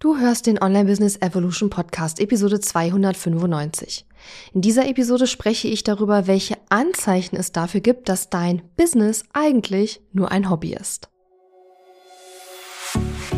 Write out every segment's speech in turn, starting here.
Du hörst den Online Business Evolution Podcast Episode 295. In dieser Episode spreche ich darüber, welche Anzeichen es dafür gibt, dass dein Business eigentlich nur ein Hobby ist.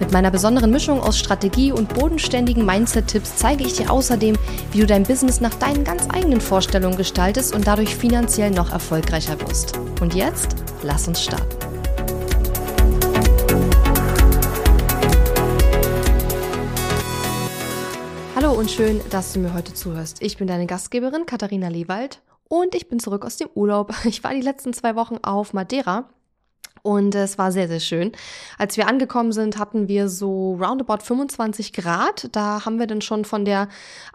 Mit meiner besonderen Mischung aus Strategie und bodenständigen Mindset-Tipps zeige ich dir außerdem, wie du dein Business nach deinen ganz eigenen Vorstellungen gestaltest und dadurch finanziell noch erfolgreicher wirst. Und jetzt, lass uns starten. Hallo und schön, dass du mir heute zuhörst. Ich bin deine Gastgeberin Katharina Lewald und ich bin zurück aus dem Urlaub. Ich war die letzten zwei Wochen auf Madeira und es war sehr, sehr schön. Als wir angekommen sind, hatten wir so roundabout 25 Grad. Da haben wir dann schon von der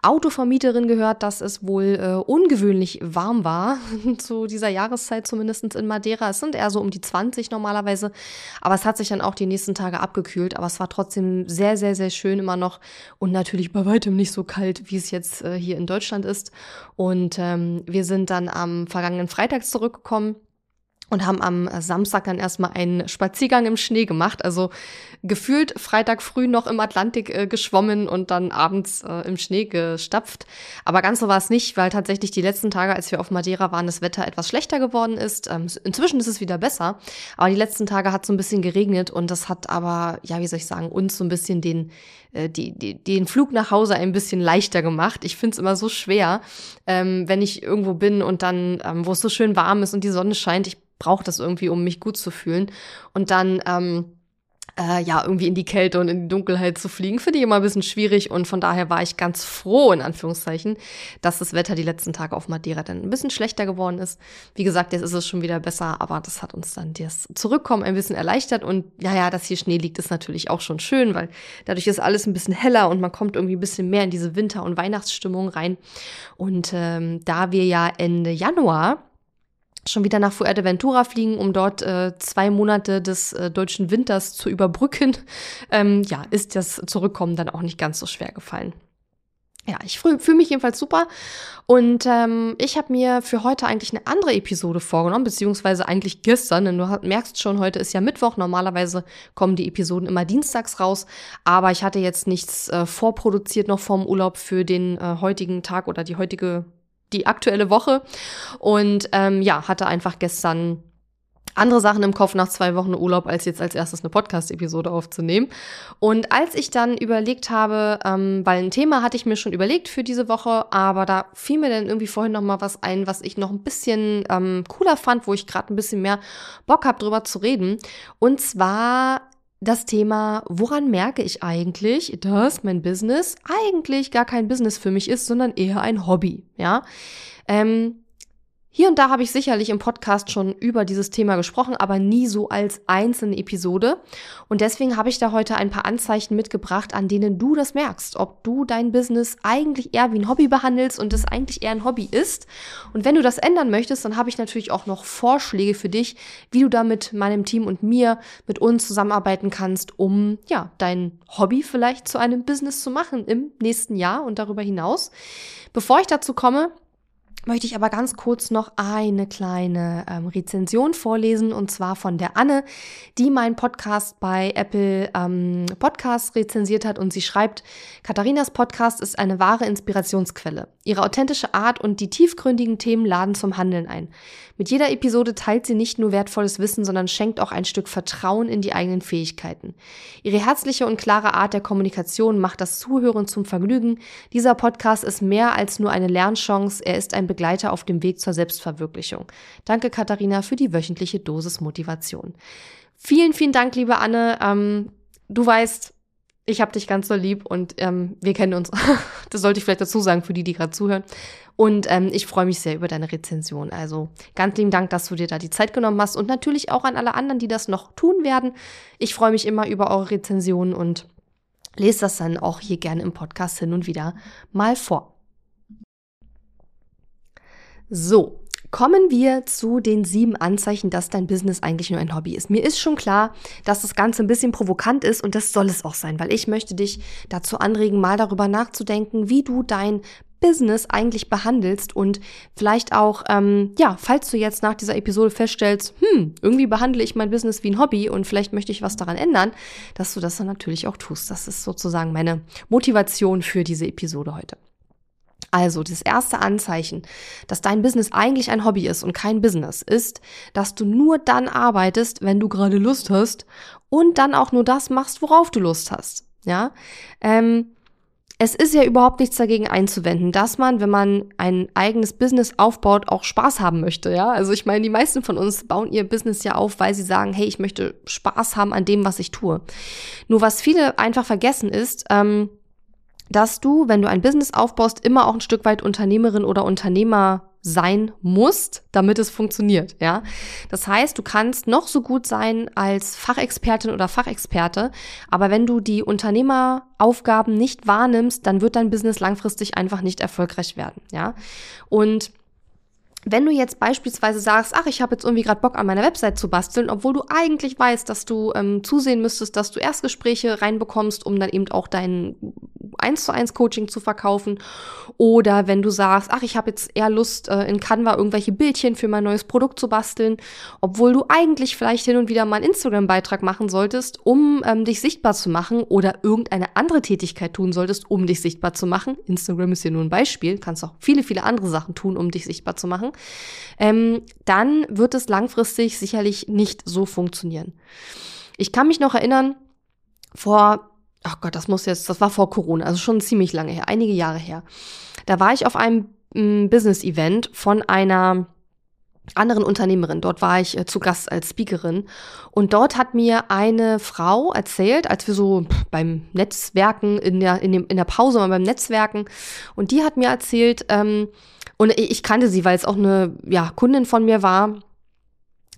Autovermieterin gehört, dass es wohl äh, ungewöhnlich warm war, zu dieser Jahreszeit zumindest in Madeira. Es sind eher so um die 20 normalerweise, aber es hat sich dann auch die nächsten Tage abgekühlt. Aber es war trotzdem sehr, sehr, sehr schön immer noch und natürlich bei weitem nicht so kalt, wie es jetzt äh, hier in Deutschland ist. Und ähm, wir sind dann am vergangenen Freitag zurückgekommen und haben am Samstag dann erstmal einen Spaziergang im Schnee gemacht. Also gefühlt Freitag früh noch im Atlantik äh, geschwommen und dann abends äh, im Schnee gestapft. Aber ganz so war es nicht, weil tatsächlich die letzten Tage, als wir auf Madeira waren, das Wetter etwas schlechter geworden ist. Ähm, inzwischen ist es wieder besser, aber die letzten Tage hat so ein bisschen geregnet und das hat aber, ja, wie soll ich sagen, uns so ein bisschen den, äh, die, die, den Flug nach Hause ein bisschen leichter gemacht. Ich finde es immer so schwer, ähm, wenn ich irgendwo bin und dann, ähm, wo es so schön warm ist und die Sonne scheint. Ich brauche das irgendwie, um mich gut zu fühlen. Und dann, ähm, äh, ja, irgendwie in die Kälte und in die Dunkelheit zu fliegen, finde ich immer ein bisschen schwierig. Und von daher war ich ganz froh, in Anführungszeichen, dass das Wetter die letzten Tage auf Madeira dann ein bisschen schlechter geworden ist. Wie gesagt, jetzt ist es schon wieder besser, aber das hat uns dann das Zurückkommen ein bisschen erleichtert. Und ja, ja, dass hier Schnee liegt, ist natürlich auch schon schön, weil dadurch ist alles ein bisschen heller und man kommt irgendwie ein bisschen mehr in diese Winter- und Weihnachtsstimmung rein. Und ähm, da wir ja Ende Januar schon wieder nach Fuerteventura fliegen, um dort äh, zwei Monate des äh, deutschen Winters zu überbrücken, ähm, ja, ist das Zurückkommen dann auch nicht ganz so schwer gefallen. Ja, ich fühle mich jedenfalls super. Und ähm, ich habe mir für heute eigentlich eine andere Episode vorgenommen, beziehungsweise eigentlich gestern, denn du merkst schon, heute ist ja Mittwoch, normalerweise kommen die Episoden immer dienstags raus, aber ich hatte jetzt nichts äh, vorproduziert noch vorm Urlaub für den äh, heutigen Tag oder die heutige die aktuelle Woche und ähm, ja, hatte einfach gestern andere Sachen im Kopf nach zwei Wochen Urlaub, als jetzt als erstes eine Podcast-Episode aufzunehmen. Und als ich dann überlegt habe, ähm, weil ein Thema hatte ich mir schon überlegt für diese Woche, aber da fiel mir dann irgendwie vorhin noch mal was ein, was ich noch ein bisschen ähm, cooler fand, wo ich gerade ein bisschen mehr Bock habe, drüber zu reden. Und zwar das Thema, woran merke ich eigentlich, dass mein Business eigentlich gar kein Business für mich ist, sondern eher ein Hobby, ja? Ähm, hier und da habe ich sicherlich im Podcast schon über dieses Thema gesprochen, aber nie so als einzelne Episode. Und deswegen habe ich da heute ein paar Anzeichen mitgebracht, an denen du das merkst, ob du dein Business eigentlich eher wie ein Hobby behandelst und es eigentlich eher ein Hobby ist. Und wenn du das ändern möchtest, dann habe ich natürlich auch noch Vorschläge für dich, wie du da mit meinem Team und mir, mit uns zusammenarbeiten kannst, um ja, dein Hobby vielleicht zu einem Business zu machen im nächsten Jahr und darüber hinaus. Bevor ich dazu komme, möchte ich aber ganz kurz noch eine kleine ähm, Rezension vorlesen und zwar von der Anne, die meinen Podcast bei Apple ähm, Podcasts rezensiert hat und sie schreibt, Katharinas Podcast ist eine wahre Inspirationsquelle. Ihre authentische Art und die tiefgründigen Themen laden zum Handeln ein. Mit jeder Episode teilt sie nicht nur wertvolles Wissen, sondern schenkt auch ein Stück Vertrauen in die eigenen Fähigkeiten. Ihre herzliche und klare Art der Kommunikation macht das Zuhören zum Vergnügen. Dieser Podcast ist mehr als nur eine Lernchance, er ist ein Begleiter auf dem Weg zur Selbstverwirklichung. Danke, Katharina, für die wöchentliche Dosis Motivation. Vielen, vielen Dank, liebe Anne. Ähm, du weißt, ich habe dich ganz so lieb und ähm, wir kennen uns. das sollte ich vielleicht dazu sagen für die, die gerade zuhören. Und ähm, ich freue mich sehr über deine Rezension. Also ganz lieben Dank, dass du dir da die Zeit genommen hast und natürlich auch an alle anderen, die das noch tun werden. Ich freue mich immer über eure Rezensionen und lese das dann auch hier gerne im Podcast hin und wieder mal vor. So, Kommen wir zu den sieben Anzeichen, dass dein Business eigentlich nur ein Hobby ist. Mir ist schon klar, dass das Ganze ein bisschen provokant ist und das soll es auch sein, weil ich möchte dich dazu anregen, mal darüber nachzudenken, wie du dein Business eigentlich behandelst und vielleicht auch, ähm, ja, falls du jetzt nach dieser Episode feststellst, hm, irgendwie behandle ich mein Business wie ein Hobby und vielleicht möchte ich was daran ändern, dass du das dann natürlich auch tust. Das ist sozusagen meine Motivation für diese Episode heute. Also das erste Anzeichen, dass dein Business eigentlich ein Hobby ist und kein Business, ist, dass du nur dann arbeitest, wenn du gerade Lust hast und dann auch nur das machst, worauf du Lust hast. Ja, ähm, es ist ja überhaupt nichts dagegen einzuwenden, dass man, wenn man ein eigenes Business aufbaut, auch Spaß haben möchte, ja. Also ich meine, die meisten von uns bauen ihr Business ja auf, weil sie sagen, hey, ich möchte Spaß haben an dem, was ich tue. Nur was viele einfach vergessen ist, ähm, dass du, wenn du ein Business aufbaust, immer auch ein Stück weit Unternehmerin oder Unternehmer sein musst, damit es funktioniert, ja. Das heißt, du kannst noch so gut sein als Fachexpertin oder Fachexperte, aber wenn du die Unternehmeraufgaben nicht wahrnimmst, dann wird dein Business langfristig einfach nicht erfolgreich werden, ja. Und wenn du jetzt beispielsweise sagst, ach, ich habe jetzt irgendwie gerade Bock an meiner Website zu basteln, obwohl du eigentlich weißt, dass du ähm, zusehen müsstest, dass du Erstgespräche reinbekommst, um dann eben auch dein eins zu eins Coaching zu verkaufen. Oder wenn du sagst, ach, ich habe jetzt eher Lust, äh, in Canva irgendwelche Bildchen für mein neues Produkt zu basteln, obwohl du eigentlich vielleicht hin und wieder mal einen Instagram-Beitrag machen solltest, um ähm, dich sichtbar zu machen oder irgendeine andere Tätigkeit tun solltest, um dich sichtbar zu machen. Instagram ist hier nur ein Beispiel, kannst auch viele, viele andere Sachen tun, um dich sichtbar zu machen ähm, dann wird es langfristig sicherlich nicht so funktionieren. Ich kann mich noch erinnern, vor, ach Gott, das muss jetzt, das war vor Corona, also schon ziemlich lange her, einige Jahre her. Da war ich auf einem mm, Business-Event von einer anderen Unternehmerin. Dort war ich äh, zu Gast als Speakerin. Und dort hat mir eine Frau erzählt, als wir so beim Netzwerken, in der, in, dem, in der Pause mal beim Netzwerken, und die hat mir erzählt, ähm, und ich kannte sie, weil es auch eine ja, Kundin von mir war,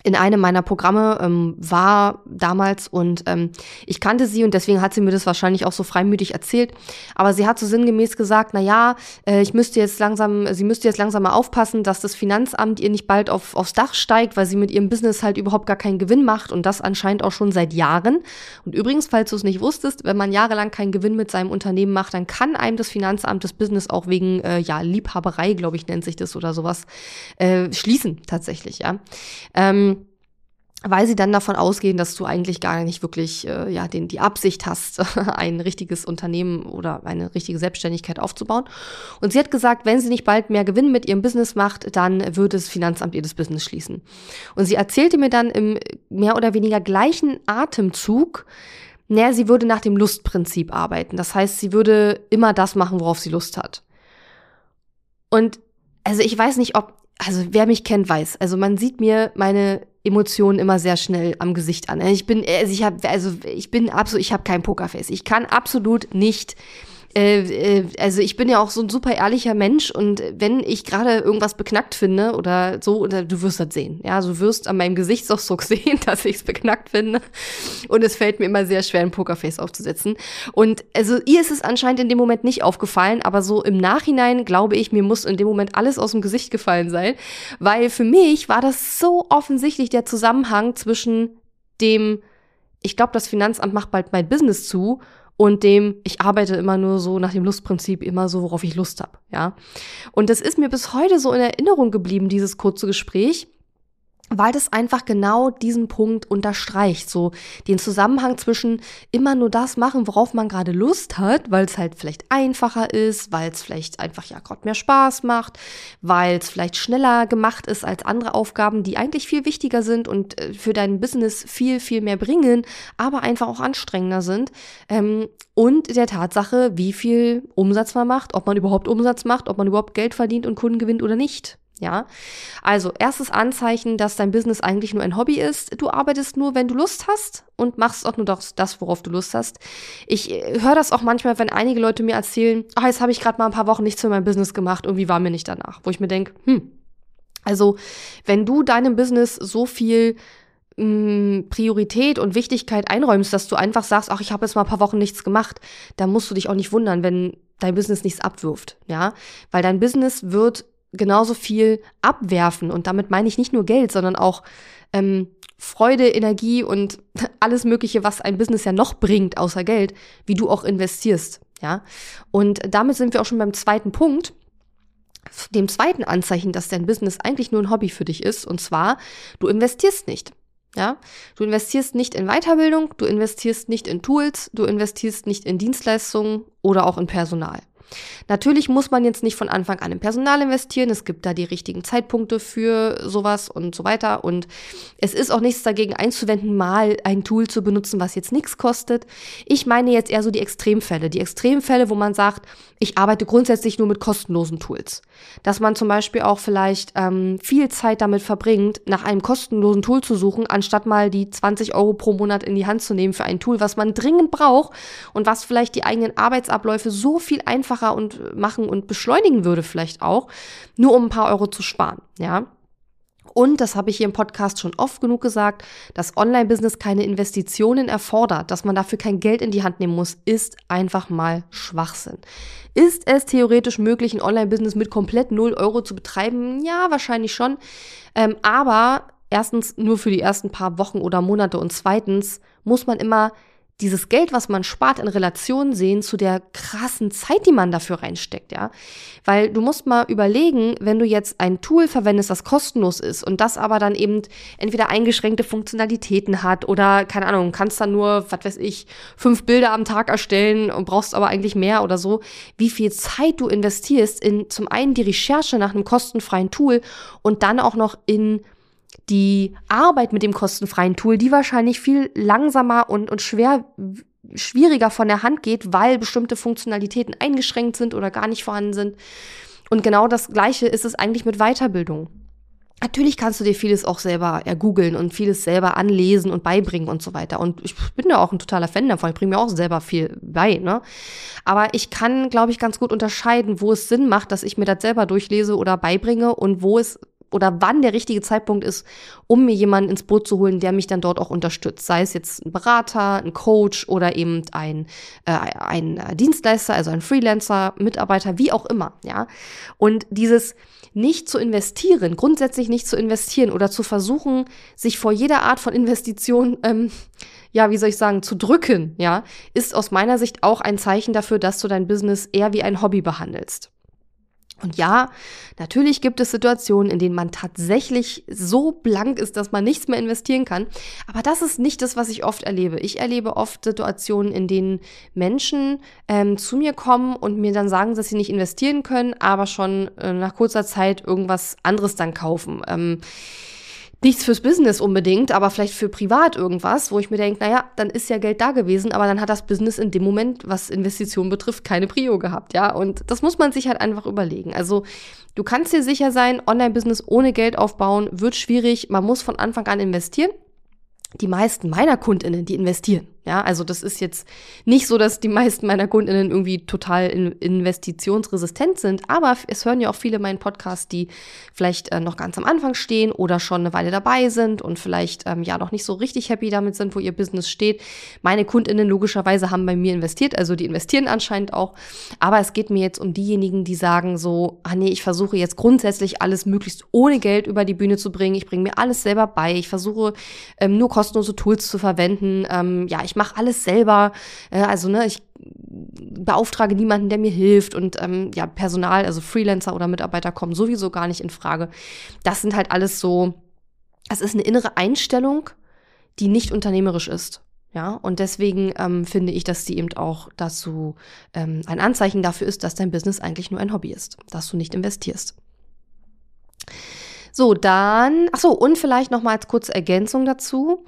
in einem meiner Programme ähm, war damals und ähm, ich kannte sie und deswegen hat sie mir das wahrscheinlich auch so freimütig erzählt. Aber sie hat so sinngemäß gesagt, na ja, äh, ich müsste jetzt langsam, sie müsste jetzt langsam mal aufpassen, dass das Finanzamt ihr nicht bald auf, aufs Dach steigt, weil sie mit ihrem Business halt überhaupt gar keinen Gewinn macht und das anscheinend auch schon seit Jahren. Und übrigens, falls du es nicht wusstest, wenn man jahrelang keinen Gewinn mit seinem Unternehmen macht, dann kann einem das Finanzamt das Business auch wegen äh, ja Liebhaberei, glaube ich, nennt sich das oder sowas, äh, schließen tatsächlich, ja. Ähm, weil sie dann davon ausgehen, dass du eigentlich gar nicht wirklich äh, ja den die Absicht hast, ein richtiges Unternehmen oder eine richtige Selbstständigkeit aufzubauen. Und sie hat gesagt, wenn sie nicht bald mehr Gewinn mit ihrem Business macht, dann würde das Finanzamt ihr das Business schließen. Und sie erzählte mir dann im mehr oder weniger gleichen Atemzug, naja, sie würde nach dem Lustprinzip arbeiten. Das heißt, sie würde immer das machen, worauf sie Lust hat. Und also ich weiß nicht, ob also wer mich kennt, weiß. Also man sieht mir meine Emotionen immer sehr schnell am Gesicht an. Ich bin, also ich habe, also ich bin absolut, ich habe kein Pokerface. Ich kann absolut nicht äh, äh, also ich bin ja auch so ein super ehrlicher Mensch und wenn ich gerade irgendwas beknackt finde oder so, du wirst das sehen. Ja, du wirst an meinem Gesichtsausdruck sehen, dass ich es beknackt finde. Und es fällt mir immer sehr schwer, ein Pokerface aufzusetzen. Und also ihr ist es anscheinend in dem Moment nicht aufgefallen, aber so im Nachhinein glaube ich, mir muss in dem Moment alles aus dem Gesicht gefallen sein, weil für mich war das so offensichtlich der Zusammenhang zwischen dem, ich glaube, das Finanzamt macht bald mein Business zu und dem, ich arbeite immer nur so nach dem Lustprinzip, immer so, worauf ich Lust habe, ja. Und das ist mir bis heute so in Erinnerung geblieben, dieses kurze Gespräch, weil das einfach genau diesen Punkt unterstreicht, so den Zusammenhang zwischen immer nur das machen, worauf man gerade Lust hat, weil es halt vielleicht einfacher ist, weil es vielleicht einfach ja gerade mehr Spaß macht, weil es vielleicht schneller gemacht ist als andere Aufgaben, die eigentlich viel wichtiger sind und äh, für dein Business viel, viel mehr bringen, aber einfach auch anstrengender sind. Ähm, und der Tatsache, wie viel Umsatz man macht, ob man überhaupt Umsatz macht, ob man überhaupt Geld verdient und Kunden gewinnt oder nicht. Ja, also erstes Anzeichen, dass dein Business eigentlich nur ein Hobby ist. Du arbeitest nur, wenn du Lust hast und machst auch nur das, worauf du Lust hast. Ich äh, höre das auch manchmal, wenn einige Leute mir erzählen, ach, jetzt habe ich gerade mal ein paar Wochen nichts für mein Business gemacht, irgendwie war mir nicht danach. Wo ich mir denke, hm, also wenn du deinem Business so viel mh, hm, Priorität und Wichtigkeit einräumst, dass du einfach sagst, ach, ich habe jetzt mal ein paar Wochen nichts gemacht, dann musst du dich auch nicht wundern, wenn dein Business nichts abwirft, ja, weil dein Business wird genauso viel abwerfen. Und damit meine ich nicht nur Geld, sondern auch ähm, Freude, Energie und alles Mögliche, was ein Business ja noch bringt, außer Geld, wie du auch investierst. Ja. Und damit sind wir auch schon beim zweiten Punkt dem zweiten Anzeichen, dass dein Business eigentlich nur ein Hobby für dich ist. Und zwar, du investierst nicht. Ja, du investierst nicht in Weiterbildung, du investierst nicht in Tools, du investierst nicht in Dienstleistungen oder auch in Personal. Natürlich muss man jetzt nicht von Anfang an im Personal investieren. Es gibt da die richtigen Zeitpunkte für sowas und so weiter. Und es ist auch nichts dagegen einzuwenden, mal ein Tool zu benutzen, was jetzt nichts kostet. Ich meine jetzt eher so die Extremfälle. Die Extremfälle, wo man sagt, ich arbeite grundsätzlich nur mit kostenlosen Tools. Dass man zum Beispiel auch vielleicht ähm, viel Zeit damit verbringt, nach einem kostenlosen Tool zu suchen, anstatt mal die 20 Euro pro Monat in die Hand zu nehmen für ein Tool, was man dringend braucht und was vielleicht die eigenen Arbeitsabläufe so viel einfacher einfacher und machen und beschleunigen würde vielleicht auch, nur um ein paar Euro zu sparen, ja. Und, das habe ich hier im Podcast schon oft genug gesagt, dass Online-Business keine Investitionen erfordert, dass man dafür kein Geld in die Hand nehmen muss, ist einfach mal Schwachsinn. Ist es theoretisch möglich, ein Online-Business mit komplett 0 Euro zu betreiben? Ja, wahrscheinlich schon. Ähm, aber erstens nur für die ersten paar Wochen oder Monate und zweitens muss man immer dieses Geld, was man spart, in Relation sehen zu der krassen Zeit, die man dafür reinsteckt, ja. Weil du musst mal überlegen, wenn du jetzt ein Tool verwendest, das kostenlos ist und das aber dann eben entweder eingeschränkte Funktionalitäten hat oder, keine Ahnung, kannst dann nur, was weiß ich, fünf Bilder am Tag erstellen und brauchst aber eigentlich mehr oder so, wie viel Zeit du investierst in zum einen die Recherche nach einem kostenfreien Tool und dann auch noch in die Arbeit mit dem kostenfreien Tool, die wahrscheinlich viel langsamer und, und schwer, schwieriger von der Hand geht, weil bestimmte Funktionalitäten eingeschränkt sind oder gar nicht vorhanden sind. Und genau das Gleiche ist es eigentlich mit Weiterbildung. Natürlich kannst du dir vieles auch selber ergoogeln und vieles selber anlesen und beibringen und so weiter. Und ich bin da auch ein totaler Fan davon. Ich bringe mir auch selber viel bei, ne? Aber ich kann, glaube ich, ganz gut unterscheiden, wo es Sinn macht, dass ich mir das selber durchlese oder beibringe und wo es oder wann der richtige Zeitpunkt ist, um mir jemanden ins Boot zu holen, der mich dann dort auch unterstützt. Sei es jetzt ein Berater, ein Coach oder eben ein, äh, ein Dienstleister, also ein Freelancer, Mitarbeiter, wie auch immer, ja. Und dieses nicht zu investieren, grundsätzlich nicht zu investieren oder zu versuchen, sich vor jeder Art von Investition, ähm, ja, wie soll ich sagen, zu drücken, ja, ist aus meiner Sicht auch ein Zeichen dafür, dass du dein Business eher wie ein Hobby behandelst. Und ja, natürlich gibt es Situationen, in denen man tatsächlich so blank ist, dass man nichts mehr investieren kann. Aber das ist nicht das, was ich oft erlebe. Ich erlebe oft Situationen, in denen Menschen ähm, zu mir kommen und mir dann sagen, dass sie nicht investieren können, aber schon äh, nach kurzer Zeit irgendwas anderes dann kaufen. Ähm, nichts fürs Business unbedingt, aber vielleicht für privat irgendwas, wo ich mir denke, naja, dann ist ja Geld da gewesen, aber dann hat das Business in dem Moment, was Investitionen betrifft, keine Prio gehabt, ja. Und das muss man sich halt einfach überlegen. Also du kannst dir sicher sein, Online-Business ohne Geld aufbauen wird schwierig. Man muss von Anfang an investieren die meisten meiner Kundinnen, die investieren. Ja, also das ist jetzt nicht so, dass die meisten meiner Kundinnen irgendwie total in investitionsresistent sind, aber es hören ja auch viele meinen Podcast, die vielleicht äh, noch ganz am Anfang stehen oder schon eine Weile dabei sind und vielleicht ähm, ja noch nicht so richtig happy damit sind, wo ihr Business steht. Meine Kundinnen logischerweise haben bei mir investiert, also die investieren anscheinend auch, aber es geht mir jetzt um diejenigen, die sagen so, ah nee, ich versuche jetzt grundsätzlich alles möglichst ohne Geld über die Bühne zu bringen, ich bringe mir alles selber bei, ich versuche ähm, nur kostenlose Tools zu verwenden, ähm, ja, ich ich mache alles selber. Äh, also, ne, ich beauftrage niemanden, der mir hilft und ähm, ja, Personal, also Freelancer oder Mitarbeiter kommen sowieso gar nicht in Frage. Das sind halt alles so, es ist eine innere Einstellung, die nicht unternehmerisch ist. Ja, und deswegen ähm, finde ich, dass die eben auch dazu ähm, ein Anzeichen dafür ist, dass dein Business eigentlich nur ein Hobby ist, dass du nicht investierst. So, dann, ach so, und vielleicht noch mal als kurze Ergänzung dazu.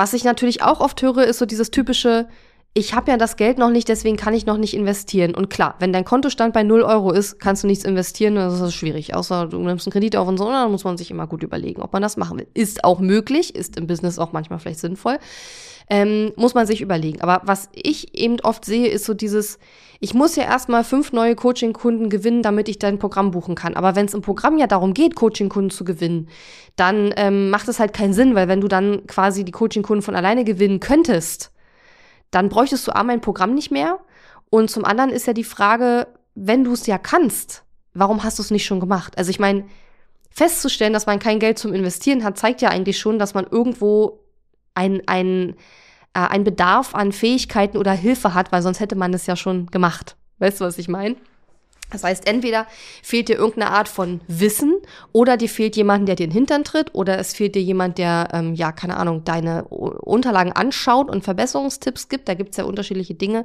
Was ich natürlich auch oft höre, ist so dieses typische, ich habe ja das Geld noch nicht, deswegen kann ich noch nicht investieren. Und klar, wenn dein Kontostand bei 0 Euro ist, kannst du nichts investieren, das ist schwierig. Außer du nimmst einen Kredit auf und so, dann muss man sich immer gut überlegen, ob man das machen will. Ist auch möglich, ist im Business auch manchmal vielleicht sinnvoll. Ähm, muss man sich überlegen. Aber was ich eben oft sehe, ist so dieses, ich muss ja erstmal fünf neue Coaching-Kunden gewinnen, damit ich dein Programm buchen kann. Aber wenn es im Programm ja darum geht, Coaching-Kunden zu gewinnen, dann ähm, macht es halt keinen Sinn, weil wenn du dann quasi die Coaching-Kunden von alleine gewinnen könntest, dann bräuchtest du A, mein Programm nicht mehr. Und zum anderen ist ja die Frage, wenn du es ja kannst, warum hast du es nicht schon gemacht? Also ich meine, festzustellen, dass man kein Geld zum Investieren hat, zeigt ja eigentlich schon, dass man irgendwo ein, ein, äh, ein Bedarf an Fähigkeiten oder Hilfe hat, weil sonst hätte man es ja schon gemacht. Weißt du, was ich meine? Das heißt, entweder fehlt dir irgendeine Art von Wissen oder dir fehlt jemand, der dir den Hintern tritt oder es fehlt dir jemand, der, ähm, ja, keine Ahnung, deine Unterlagen anschaut und Verbesserungstipps gibt. Da gibt's ja unterschiedliche Dinge.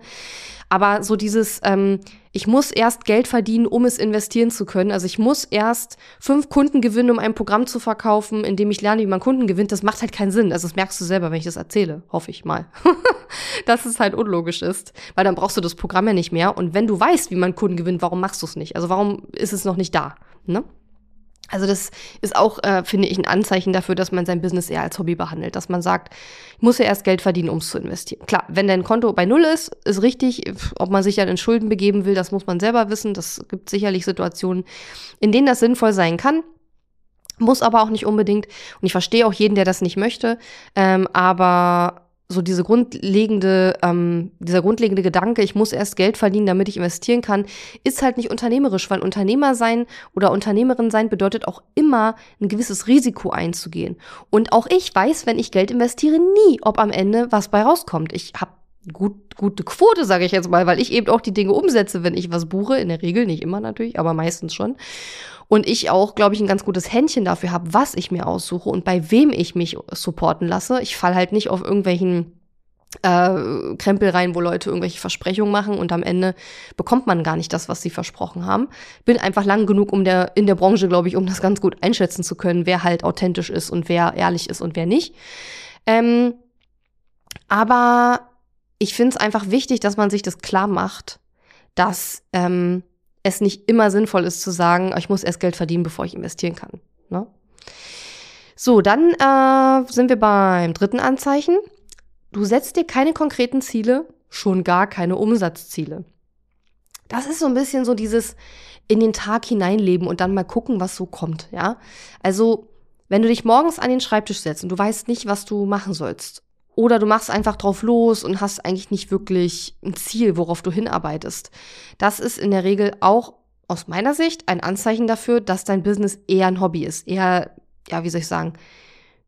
Aber so dieses, ähm, ich muss erst Geld verdienen, um es investieren zu können. Also ich muss erst fünf Kunden gewinnen, um ein Programm zu verkaufen, in dem ich lerne, wie man Kunden gewinnt. Das macht halt keinen Sinn. Also das merkst du selber, wenn ich das erzähle, hoffe ich mal. dass es halt unlogisch ist, weil dann brauchst du das Programm ja nicht mehr. Und wenn du weißt, wie man Kunden gewinnt, warum machst du es nicht? Also warum ist es noch nicht da? Ne? Also das ist auch, äh, finde ich, ein Anzeichen dafür, dass man sein Business eher als Hobby behandelt, dass man sagt, ich muss ja erst Geld verdienen, um es zu investieren. Klar, wenn dein Konto bei Null ist, ist richtig, ob man sich dann in Schulden begeben will, das muss man selber wissen. Das gibt sicherlich Situationen, in denen das sinnvoll sein kann. Muss aber auch nicht unbedingt. Und ich verstehe auch jeden, der das nicht möchte. Ähm, aber so diese grundlegende, ähm, dieser grundlegende Gedanke, ich muss erst Geld verdienen, damit ich investieren kann, ist halt nicht unternehmerisch, weil Unternehmer sein oder Unternehmerin sein bedeutet auch immer ein gewisses Risiko einzugehen. Und auch ich weiß, wenn ich Geld investiere, nie, ob am Ende was bei rauskommt. Ich habe gut, gute Quote, sage ich jetzt mal, weil ich eben auch die Dinge umsetze, wenn ich was buche. In der Regel, nicht immer natürlich, aber meistens schon. Und ich auch, glaube ich, ein ganz gutes Händchen dafür habe, was ich mir aussuche und bei wem ich mich supporten lasse. Ich fall halt nicht auf irgendwelchen äh, Krempel rein, wo Leute irgendwelche Versprechungen machen und am Ende bekommt man gar nicht das, was sie versprochen haben. Bin einfach lang genug um der, in der Branche, glaube ich, um das ganz gut einschätzen zu können, wer halt authentisch ist und wer ehrlich ist und wer nicht. Ähm, aber ich finde es einfach wichtig, dass man sich das klar macht, dass ähm, es nicht immer sinnvoll ist zu sagen, ich muss erst Geld verdienen, bevor ich investieren kann. Ne? So, dann äh, sind wir beim dritten Anzeichen. Du setzt dir keine konkreten Ziele, schon gar keine Umsatzziele. Das ist so ein bisschen so dieses in den Tag hineinleben und dann mal gucken, was so kommt, ja? Also, wenn du dich morgens an den Schreibtisch setzt und du weißt nicht, was du machen sollst oder du machst einfach drauf los und hast eigentlich nicht wirklich ein Ziel, worauf du hinarbeitest. Das ist in der Regel auch aus meiner Sicht ein Anzeichen dafür, dass dein Business eher ein Hobby ist. Eher, ja, wie soll ich sagen,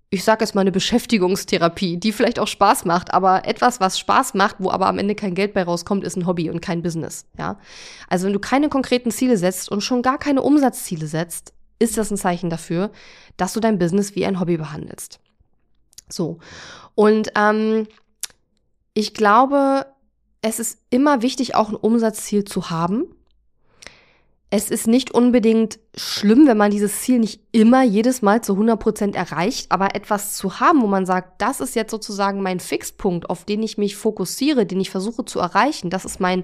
ich sage jetzt mal eine Beschäftigungstherapie, die vielleicht auch Spaß macht, aber etwas, was Spaß macht, wo aber am Ende kein Geld bei rauskommt, ist ein Hobby und kein Business, ja. Also wenn du keine konkreten Ziele setzt und schon gar keine Umsatzziele setzt, ist das ein Zeichen dafür, dass du dein Business wie ein Hobby behandelst. So. Und ähm, ich glaube, es ist immer wichtig, auch ein Umsatzziel zu haben. Es ist nicht unbedingt schlimm, wenn man dieses Ziel nicht immer jedes Mal zu 100 Prozent erreicht, aber etwas zu haben, wo man sagt, das ist jetzt sozusagen mein Fixpunkt, auf den ich mich fokussiere, den ich versuche zu erreichen, das ist mein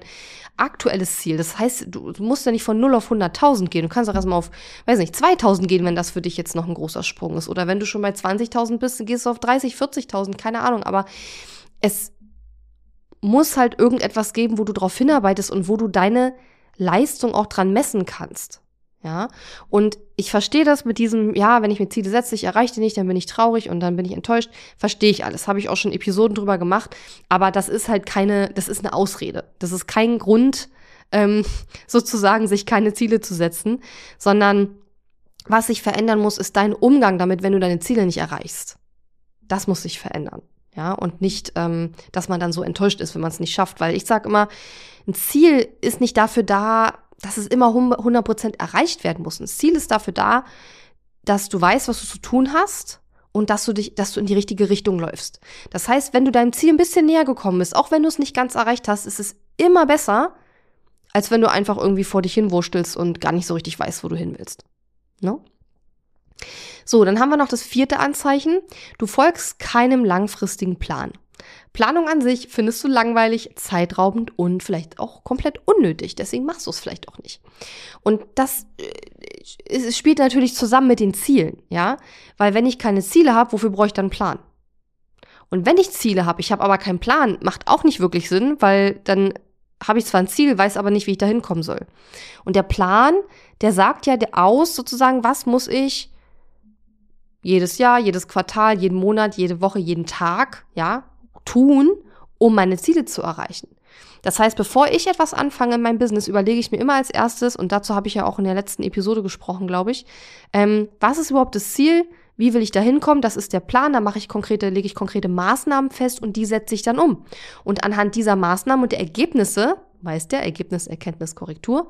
aktuelles Ziel. Das heißt, du, musst ja nicht von 0 auf 100.000 gehen. Du kannst auch erstmal auf, weiß nicht, 2.000 gehen, wenn das für dich jetzt noch ein großer Sprung ist. Oder wenn du schon bei 20.000 bist, gehst du auf 30, 40.000, keine Ahnung. Aber es muss halt irgendetwas geben, wo du drauf hinarbeitest und wo du deine Leistung auch dran messen kannst. Ja, und ich verstehe das mit diesem, ja, wenn ich mir Ziele setze, ich erreiche die nicht, dann bin ich traurig und dann bin ich enttäuscht. Verstehe ich alles. Habe ich auch schon Episoden drüber gemacht. Aber das ist halt keine, das ist eine Ausrede. Das ist kein Grund, ähm, sozusagen sich keine Ziele zu setzen, sondern was sich verändern muss, ist dein Umgang damit, wenn du deine Ziele nicht erreichst. Das muss sich verändern. Ja, und nicht, ähm, dass man dann so enttäuscht ist, wenn man es nicht schafft. Weil ich sage immer, ein Ziel ist nicht dafür da, dass es immer 100% erreicht werden muss. Ein Ziel ist dafür da, dass du weißt, was du zu tun hast und dass du dich, dass du in die richtige Richtung läufst. Das heißt, wenn du deinem Ziel ein bisschen näher gekommen bist, auch wenn du es nicht ganz erreicht hast, ist es immer besser, als wenn du einfach irgendwie vor dich hinwurstelst und gar nicht so richtig weißt, wo du hin willst. Ne? So, dann haben wir noch das vierte Anzeichen. Du folgst keinem langfristigen Plan. Planung an sich findest du langweilig, zeitraubend und vielleicht auch komplett unnötig. Deswegen machst du es vielleicht auch nicht. Und das äh, spielt natürlich zusammen mit den Zielen, ja? Weil wenn ich keine Ziele habe, wofür brauche ich dann einen Plan? Und wenn ich Ziele habe, ich habe aber keinen Plan, macht auch nicht wirklich Sinn, weil dann habe ich zwar ein Ziel, weiß aber nicht, wie ich da hinkommen soll. Und der Plan, der sagt ja aus, sozusagen, was muss ich jedes Jahr, jedes Quartal, jeden Monat, jede Woche, jeden Tag, ja, tun, um meine Ziele zu erreichen. Das heißt, bevor ich etwas anfange in meinem Business, überlege ich mir immer als erstes, und dazu habe ich ja auch in der letzten Episode gesprochen, glaube ich, ähm, was ist überhaupt das Ziel? Wie will ich da hinkommen? Das ist der Plan. Da mache ich konkrete, lege ich konkrete Maßnahmen fest und die setze ich dann um. Und anhand dieser Maßnahmen und der Ergebnisse, weiß der Ergebnis, Erkenntnis, Korrektur,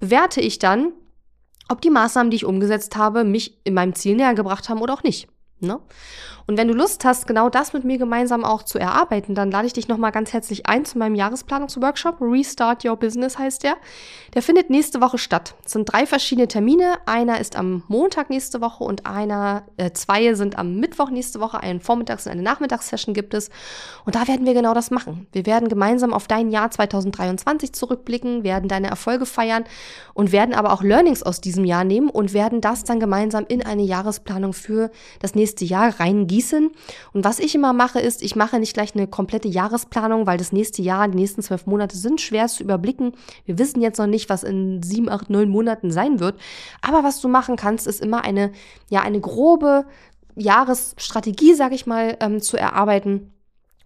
bewerte ich dann, ob die Maßnahmen, die ich umgesetzt habe, mich in meinem Ziel näher gebracht haben oder auch nicht. Ne? Und wenn du Lust hast, genau das mit mir gemeinsam auch zu erarbeiten, dann lade ich dich nochmal ganz herzlich ein zu meinem Jahresplanungsworkshop. Restart Your Business heißt der. Der findet nächste Woche statt. Es sind drei verschiedene Termine. Einer ist am Montag nächste Woche und einer, äh, zwei sind am Mittwoch nächste Woche. Einen Vormittags- und eine Nachmittagssession gibt es. Und da werden wir genau das machen. Wir werden gemeinsam auf dein Jahr 2023 zurückblicken, werden deine Erfolge feiern und werden aber auch Learnings aus diesem Jahr nehmen und werden das dann gemeinsam in eine Jahresplanung für das nächste Jahr reingießen gießen. Und was ich immer mache, ist, ich mache nicht gleich eine komplette Jahresplanung, weil das nächste Jahr, die nächsten zwölf Monate sind schwer zu überblicken. Wir wissen jetzt noch nicht, was in sieben, acht, neun Monaten sein wird. Aber was du machen kannst, ist immer eine, ja, eine grobe Jahresstrategie, sag ich mal, ähm, zu erarbeiten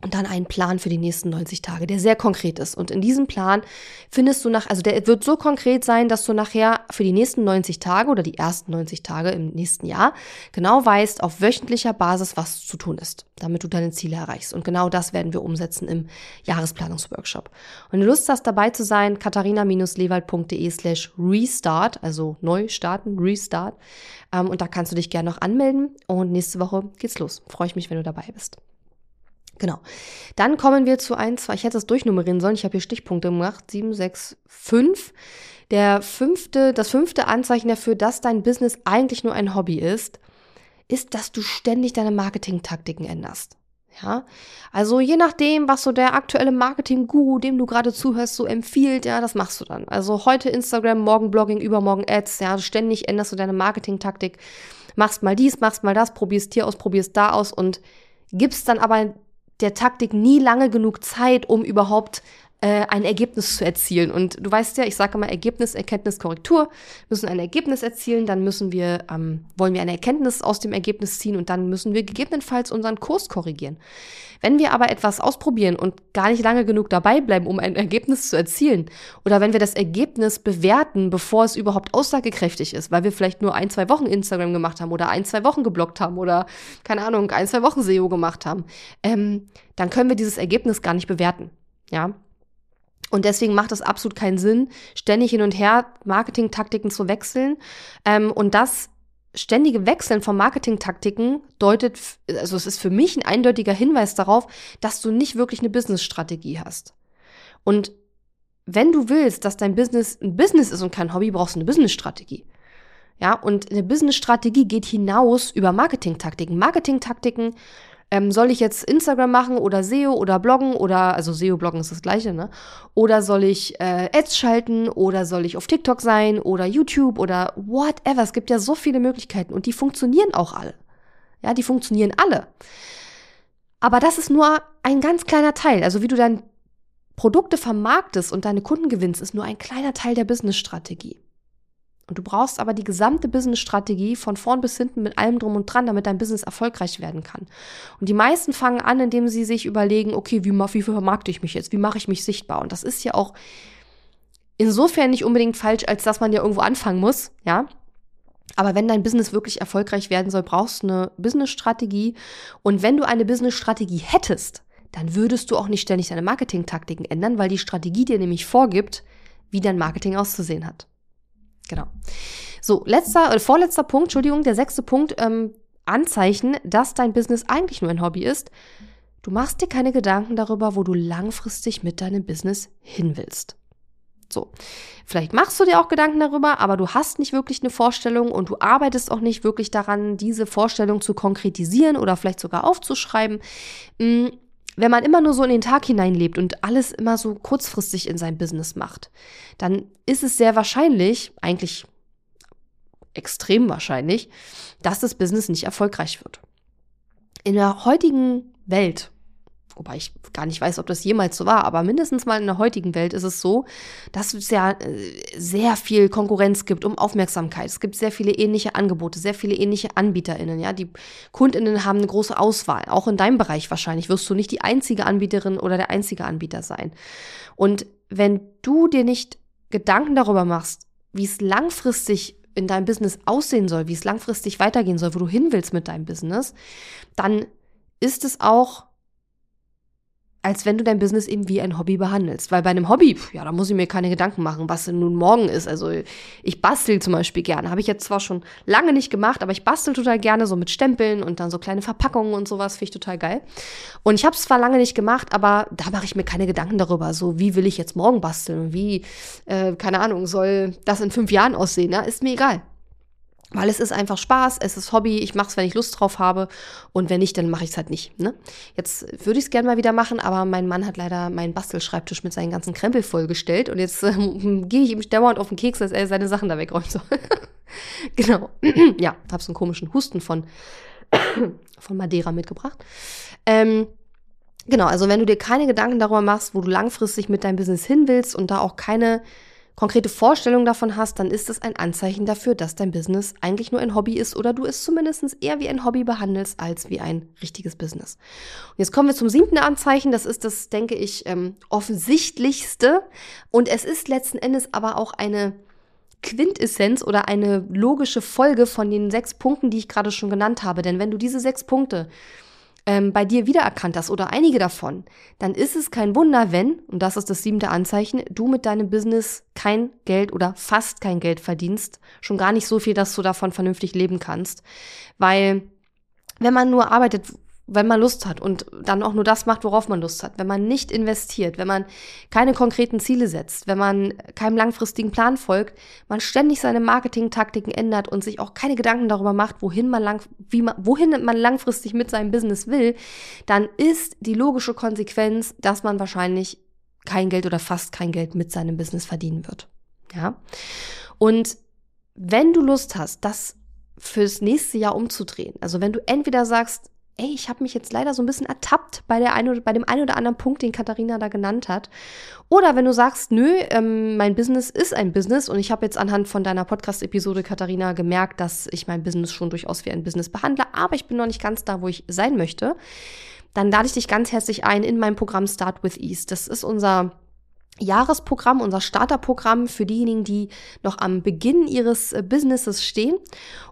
und dann einen Plan für die nächsten 90 Tage, der sehr konkret ist. Und in diesem Plan findest du nach, also der wird so konkret sein, dass du nachher für die nächsten 90 Tage oder die ersten 90 Tage im nächsten Jahr genau weißt, auf wöchentlicher Basis, was zu tun ist, damit du deine Ziele erreichst. Und genau das werden wir umsetzen im Jahresplanungsworkshop. Und wenn du Lust hast, dabei zu sein, katharina-lewald.de slash restart, also neu starten, restart. Ähm, und da kannst du dich gerne noch anmelden. Und nächste Woche geht's los. Freue ich mich, wenn du dabei bist. Genau. Dann kommen wir zu 1, 2, ich hätte es durchnummerieren sollen, ich habe hier Stichpunkte gemacht, 7, 6, 5. Der fünfte, das fünfte Anzeichen dafür, dass dein Business eigentlich nur ein Hobby ist, ist, dass du ständig deine Marketing-Taktiken änderst. Ja, also je nachdem, was so der aktuelle Marketing-Guru, dem du gerade zuhörst, so empfiehlt, ja, das machst du dann. Also heute Instagram, morgen Blogging, übermorgen Ads, ja, ständig änderst du deine Marketing-Taktik, machst mal dies, machst mal das, probierst hier aus, probierst da aus und gibst dann aber der Taktik nie lange genug Zeit, um überhaupt äh, ein Ergebnis zu erzielen. Und du weißt ja, ich sage immer Ergebnis, Erkenntnis, Korrektur. Wir müssen ein Ergebnis erzielen, dann müssen wir, ähm, wollen wir eine Erkenntnis aus dem Ergebnis ziehen und dann müssen wir gegebenenfalls unseren Kurs korrigieren. Wenn wir aber etwas ausprobieren und gar nicht lange genug dabei bleiben, um ein Ergebnis zu erzielen, oder wenn wir das Ergebnis bewerten, bevor es überhaupt aussagekräftig ist, weil wir vielleicht nur ein, zwei Wochen Instagram gemacht haben oder ein, zwei Wochen geblockt haben oder, keine Ahnung, ein, zwei Wochen SEO gemacht haben, ähm, dann können wir dieses Ergebnis gar nicht bewerten. Ja, und deswegen macht es absolut keinen Sinn, ständig hin und her Marketingtaktiken zu wechseln. Ähm, und das ständige Wechseln von Marketingtaktiken deutet, also es ist für mich ein eindeutiger Hinweis darauf, dass du nicht wirklich eine Business-Strategie hast. Und wenn du willst, dass dein Business ein Business ist und kein Hobby, brauchst du eine Business-Strategie. Ja, und eine Business-Strategie geht hinaus über Marketingtaktiken. Marketingtaktiken ähm, soll ich jetzt Instagram machen oder SEO oder bloggen oder, also SEO-Bloggen ist das gleiche, ne? Oder soll ich äh, Ads schalten oder soll ich auf TikTok sein oder YouTube oder whatever. Es gibt ja so viele Möglichkeiten und die funktionieren auch alle. Ja, die funktionieren alle. Aber das ist nur ein ganz kleiner Teil. Also wie du deine Produkte vermarktest und deine Kunden gewinnst, ist nur ein kleiner Teil der Business-Strategie. Und du brauchst aber die gesamte Business-Strategie von vorn bis hinten mit allem drum und dran, damit dein Business erfolgreich werden kann. Und die meisten fangen an, indem sie sich überlegen, okay, wie, wie vermarkte ich mich jetzt? Wie mache ich mich sichtbar? Und das ist ja auch insofern nicht unbedingt falsch, als dass man ja irgendwo anfangen muss, ja. Aber wenn dein Business wirklich erfolgreich werden soll, brauchst du eine Business-Strategie. Und wenn du eine Business-Strategie hättest, dann würdest du auch nicht ständig deine Marketing-Taktiken ändern, weil die Strategie dir nämlich vorgibt, wie dein Marketing auszusehen hat. Genau. So, letzter, äh, vorletzter Punkt, Entschuldigung, der sechste Punkt, ähm, Anzeichen, dass dein Business eigentlich nur ein Hobby ist. Du machst dir keine Gedanken darüber, wo du langfristig mit deinem Business hin willst. So, vielleicht machst du dir auch Gedanken darüber, aber du hast nicht wirklich eine Vorstellung und du arbeitest auch nicht wirklich daran, diese Vorstellung zu konkretisieren oder vielleicht sogar aufzuschreiben. Wenn man immer nur so in den Tag hineinlebt und alles immer so kurzfristig in sein Business macht, dann ist es sehr wahrscheinlich, eigentlich extrem wahrscheinlich, dass das Business nicht erfolgreich wird. In der heutigen Welt, wobei ich gar nicht weiß, ob das jemals so war, aber mindestens mal in der heutigen Welt ist es so, dass es ja äh, sehr viel Konkurrenz gibt um Aufmerksamkeit. Es gibt sehr viele ähnliche Angebote, sehr viele ähnliche AnbieterInnen, ja. Die KundInnen haben eine große Auswahl. Auch in deinem Bereich wahrscheinlich wirst du nicht die einzige Anbieterin oder der einzige Anbieter sein. Und wenn du dir nicht Gedanken darüber machst, wie es langfristig in deinem Business aussehen soll, wie es langfristig weitergehen soll, wo du hin willst mit deinem Business, dann ist es auch als wenn du dein Business eben wie ein Hobby behandelst. Weil bei einem Hobby, ja, da muss ich mir keine Gedanken machen, was denn nun morgen ist. Also ich bastel zum Beispiel gerne. Habe ich jetzt zwar schon lange nicht gemacht, aber ich bastel total gerne so mit Stempeln und dann so kleine Verpackungen und sowas. Finde ich total geil. Und ich habe es zwar lange nicht gemacht, aber da mache ich mir keine Gedanken darüber. So, wie will ich jetzt morgen basteln? Wie, äh, keine Ahnung, soll das in fünf Jahren aussehen? Ja, ist mir egal. Weil es ist einfach Spaß, es ist Hobby, ich mache es, wenn ich Lust drauf habe und wenn nicht, dann mache ich es halt nicht. Ne? Jetzt würde ich es gerne mal wieder machen, aber mein Mann hat leider meinen Bastelschreibtisch mit seinen ganzen Krempel vollgestellt und jetzt äh, gehe ich ihm dauernd auf den Keks, dass er seine Sachen da wegräumen soll. genau. ja, habe so einen komischen Husten von, von Madeira mitgebracht. Ähm, genau, also wenn du dir keine Gedanken darüber machst, wo du langfristig mit deinem Business hin willst und da auch keine konkrete Vorstellung davon hast, dann ist es ein Anzeichen dafür, dass dein Business eigentlich nur ein Hobby ist oder du es zumindest eher wie ein Hobby behandelst als wie ein richtiges Business. Und jetzt kommen wir zum siebten Anzeichen. Das ist das, denke ich, ähm, offensichtlichste. Und es ist letzten Endes aber auch eine Quintessenz oder eine logische Folge von den sechs Punkten, die ich gerade schon genannt habe. Denn wenn du diese sechs Punkte ähm, bei dir wiedererkannt hast oder einige davon, dann ist es kein Wunder, wenn, und das ist das siebte Anzeichen, du mit deinem Business kein Geld oder fast kein Geld verdienst. Schon gar nicht so viel, dass du davon vernünftig leben kannst. Weil wenn man nur arbeitet, wenn man Lust hat und dann auch nur das macht, worauf man Lust hat, wenn man nicht investiert, wenn man keine konkreten Ziele setzt, wenn man keinem langfristigen Plan folgt, man ständig seine Marketingtaktiken ändert und sich auch keine Gedanken darüber macht, wohin man lang, wie man, wohin man langfristig mit seinem Business will, dann ist die logische Konsequenz, dass man wahrscheinlich kein Geld oder fast kein Geld mit seinem Business verdienen wird. Ja. Und wenn du Lust hast, das fürs nächste Jahr umzudrehen, also wenn du entweder sagst, ey, ich habe mich jetzt leider so ein bisschen ertappt bei, der ein bei dem einen oder anderen Punkt, den Katharina da genannt hat. Oder wenn du sagst, nö, ähm, mein Business ist ein Business und ich habe jetzt anhand von deiner Podcast-Episode, Katharina, gemerkt, dass ich mein Business schon durchaus wie ein Business behandle, aber ich bin noch nicht ganz da, wo ich sein möchte, dann lade ich dich ganz herzlich ein in mein Programm Start with Ease. Das ist unser Jahresprogramm, unser Starterprogramm für diejenigen, die noch am Beginn ihres äh, Businesses stehen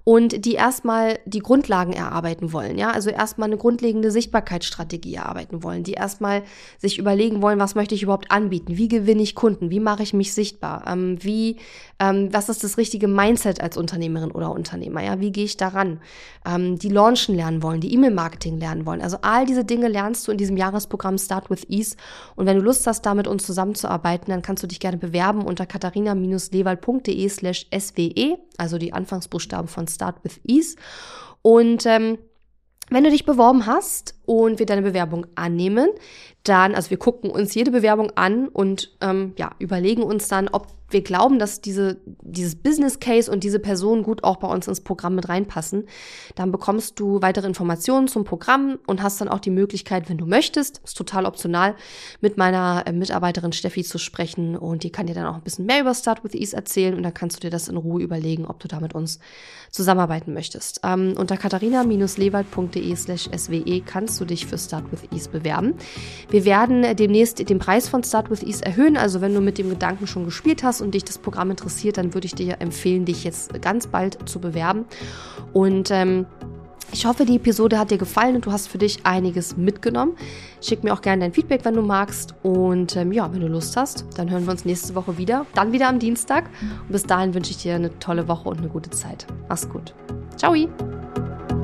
und die erstmal die Grundlagen erarbeiten wollen, ja, also erstmal eine grundlegende Sichtbarkeitsstrategie erarbeiten wollen, die erstmal sich überlegen wollen, was möchte ich überhaupt anbieten, wie gewinne ich Kunden, wie mache ich mich sichtbar, ähm, wie, ähm, was ist das richtige Mindset als Unternehmerin oder Unternehmer, ja, wie gehe ich daran, ähm, die launchen lernen wollen, die E-Mail-Marketing lernen wollen, also all diese Dinge lernst du in diesem Jahresprogramm Start with Ease. Und wenn du Lust hast, da mit uns zusammenzuarbeiten, dann kannst du dich gerne bewerben unter katharina-lewald.de slash swe, also die Anfangsbuchstaben von Start with Ease. Und ähm, wenn du dich beworben hast und wir deine Bewerbung annehmen, dann, also wir gucken uns jede Bewerbung an und ähm, ja, überlegen uns dann, ob wir glauben, dass diese, dieses Business Case und diese Person gut auch bei uns ins Programm mit reinpassen, dann bekommst du weitere Informationen zum Programm und hast dann auch die Möglichkeit, wenn du möchtest, ist total optional, mit meiner äh, Mitarbeiterin Steffi zu sprechen und die kann dir dann auch ein bisschen mehr über Start with Ease erzählen und dann kannst du dir das in Ruhe überlegen, ob du da mit uns zusammenarbeiten möchtest. Ähm, unter katharina-lewald.de slash swe kannst du dich für Start with Ease bewerben. Wir werden demnächst den Preis von Start with Ease erhöhen, also wenn du mit dem Gedanken schon gespielt hast, und dich das Programm interessiert, dann würde ich dir empfehlen, dich jetzt ganz bald zu bewerben. Und ähm, ich hoffe, die Episode hat dir gefallen und du hast für dich einiges mitgenommen. Schick mir auch gerne dein Feedback, wenn du magst. Und ähm, ja, wenn du Lust hast, dann hören wir uns nächste Woche wieder. Dann wieder am Dienstag. Und bis dahin wünsche ich dir eine tolle Woche und eine gute Zeit. Mach's gut. Ciao!